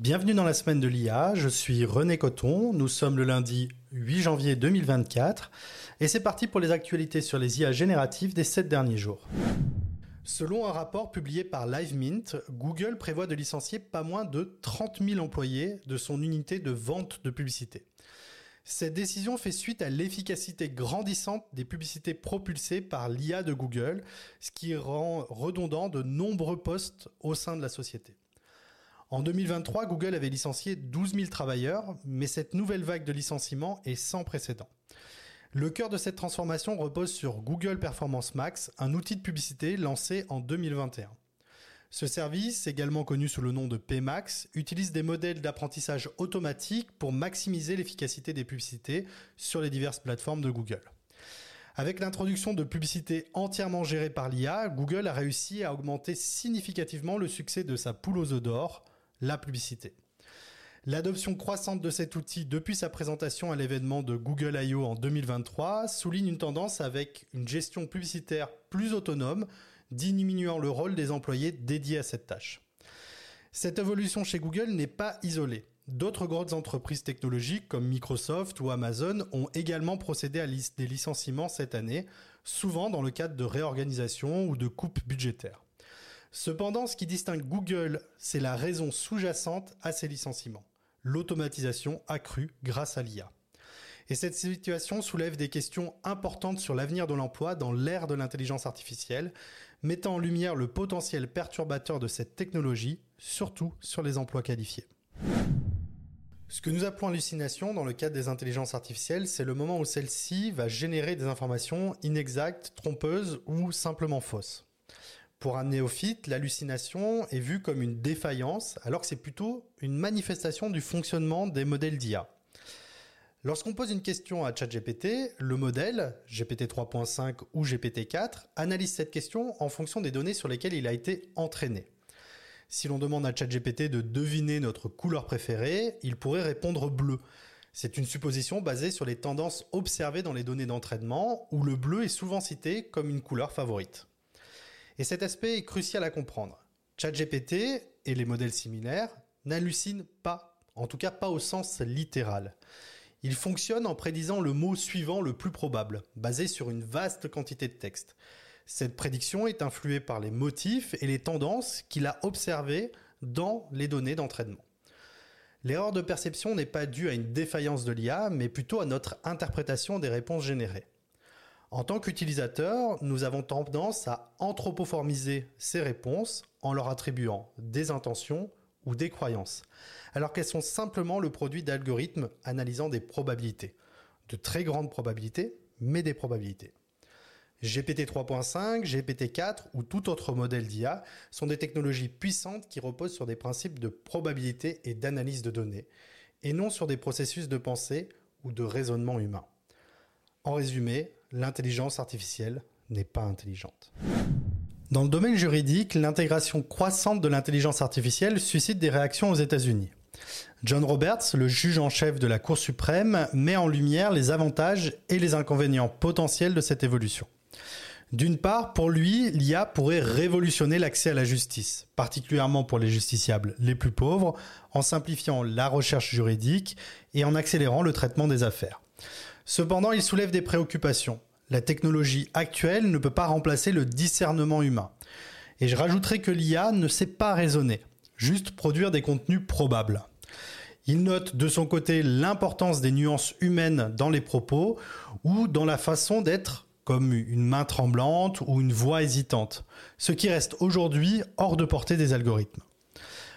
Bienvenue dans la semaine de l'IA, je suis René Coton, nous sommes le lundi 8 janvier 2024 et c'est parti pour les actualités sur les IA génératives des 7 derniers jours. Selon un rapport publié par LiveMint, Google prévoit de licencier pas moins de 30 000 employés de son unité de vente de publicité. Cette décision fait suite à l'efficacité grandissante des publicités propulsées par l'IA de Google, ce qui rend redondant de nombreux postes au sein de la société. En 2023, Google avait licencié 12 000 travailleurs, mais cette nouvelle vague de licenciements est sans précédent. Le cœur de cette transformation repose sur Google Performance Max, un outil de publicité lancé en 2021. Ce service, également connu sous le nom de PMax, utilise des modèles d'apprentissage automatique pour maximiser l'efficacité des publicités sur les diverses plateformes de Google. Avec l'introduction de publicités entièrement gérées par l'IA, Google a réussi à augmenter significativement le succès de sa poule aux œufs d'or, la publicité. L'adoption croissante de cet outil depuis sa présentation à l'événement de Google I.O. en 2023 souligne une tendance avec une gestion publicitaire plus autonome, diminuant le rôle des employés dédiés à cette tâche. Cette évolution chez Google n'est pas isolée. D'autres grandes entreprises technologiques comme Microsoft ou Amazon ont également procédé à des licenciements cette année, souvent dans le cadre de réorganisation ou de coupes budgétaires. Cependant, ce qui distingue Google, c'est la raison sous-jacente à ces licenciements l'automatisation accrue grâce à l'IA. Et cette situation soulève des questions importantes sur l'avenir de l'emploi dans l'ère de l'intelligence artificielle, mettant en lumière le potentiel perturbateur de cette technologie, surtout sur les emplois qualifiés. Ce que nous appelons hallucination dans le cadre des intelligences artificielles, c'est le moment où celle-ci va générer des informations inexactes, trompeuses ou simplement fausses. Pour un néophyte, l'hallucination est vue comme une défaillance, alors que c'est plutôt une manifestation du fonctionnement des modèles d'IA. Lorsqu'on pose une question à ChatGPT, le modèle, GPT 3.5 ou GPT 4, analyse cette question en fonction des données sur lesquelles il a été entraîné. Si l'on demande à ChatGPT de deviner notre couleur préférée, il pourrait répondre bleu. C'est une supposition basée sur les tendances observées dans les données d'entraînement, où le bleu est souvent cité comme une couleur favorite. Et cet aspect est crucial à comprendre. ChatGPT et les modèles similaires n'hallucinent pas, en tout cas pas au sens littéral. Ils fonctionnent en prédisant le mot suivant le plus probable, basé sur une vaste quantité de texte. Cette prédiction est influée par les motifs et les tendances qu'il a observées dans les données d'entraînement. L'erreur de perception n'est pas due à une défaillance de l'IA, mais plutôt à notre interprétation des réponses générées. En tant qu'utilisateur, nous avons tendance à anthropoformiser ces réponses en leur attribuant des intentions ou des croyances, alors qu'elles sont simplement le produit d'algorithmes analysant des probabilités, de très grandes probabilités, mais des probabilités. GPT 3.5, GPT 4 ou tout autre modèle d'IA sont des technologies puissantes qui reposent sur des principes de probabilité et d'analyse de données, et non sur des processus de pensée ou de raisonnement humain. En résumé, l'intelligence artificielle n'est pas intelligente. Dans le domaine juridique, l'intégration croissante de l'intelligence artificielle suscite des réactions aux États-Unis. John Roberts, le juge en chef de la Cour suprême, met en lumière les avantages et les inconvénients potentiels de cette évolution. D'une part, pour lui, l'IA pourrait révolutionner l'accès à la justice, particulièrement pour les justiciables les plus pauvres, en simplifiant la recherche juridique et en accélérant le traitement des affaires. Cependant, il soulève des préoccupations. La technologie actuelle ne peut pas remplacer le discernement humain. Et je rajouterai que l'IA ne sait pas raisonner, juste produire des contenus probables. Il note de son côté l'importance des nuances humaines dans les propos ou dans la façon d'être comme une main tremblante ou une voix hésitante, ce qui reste aujourd'hui hors de portée des algorithmes.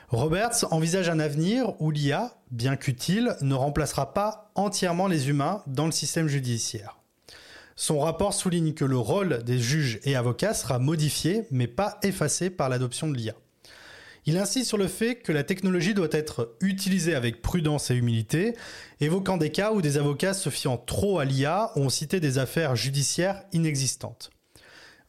Roberts envisage un avenir où l'IA, bien qu'utile, ne remplacera pas entièrement les humains dans le système judiciaire. Son rapport souligne que le rôle des juges et avocats sera modifié, mais pas effacé par l'adoption de l'IA. Il insiste sur le fait que la technologie doit être utilisée avec prudence et humilité, évoquant des cas où des avocats se fiant trop à l'IA ont cité des affaires judiciaires inexistantes.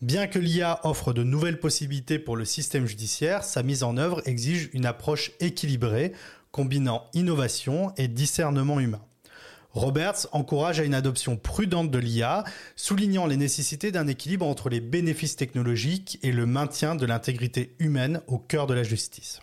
Bien que l'IA offre de nouvelles possibilités pour le système judiciaire, sa mise en œuvre exige une approche équilibrée, combinant innovation et discernement humain. Roberts encourage à une adoption prudente de l'IA, soulignant les nécessités d'un équilibre entre les bénéfices technologiques et le maintien de l'intégrité humaine au cœur de la justice.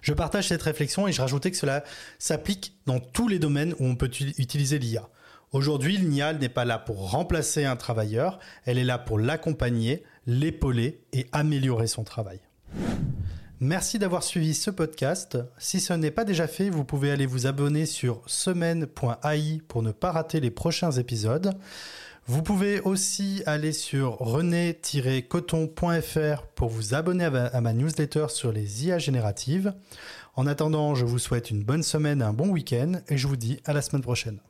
Je partage cette réflexion et je rajoutais que cela s'applique dans tous les domaines où on peut utiliser l'IA. Aujourd'hui, l'IA n'est pas là pour remplacer un travailleur, elle est là pour l'accompagner, l'épauler et améliorer son travail. Merci d'avoir suivi ce podcast. Si ce n'est pas déjà fait, vous pouvez aller vous abonner sur semaine.ai pour ne pas rater les prochains épisodes. Vous pouvez aussi aller sur rené-coton.fr pour vous abonner à ma newsletter sur les IA génératives. En attendant, je vous souhaite une bonne semaine, un bon week-end et je vous dis à la semaine prochaine.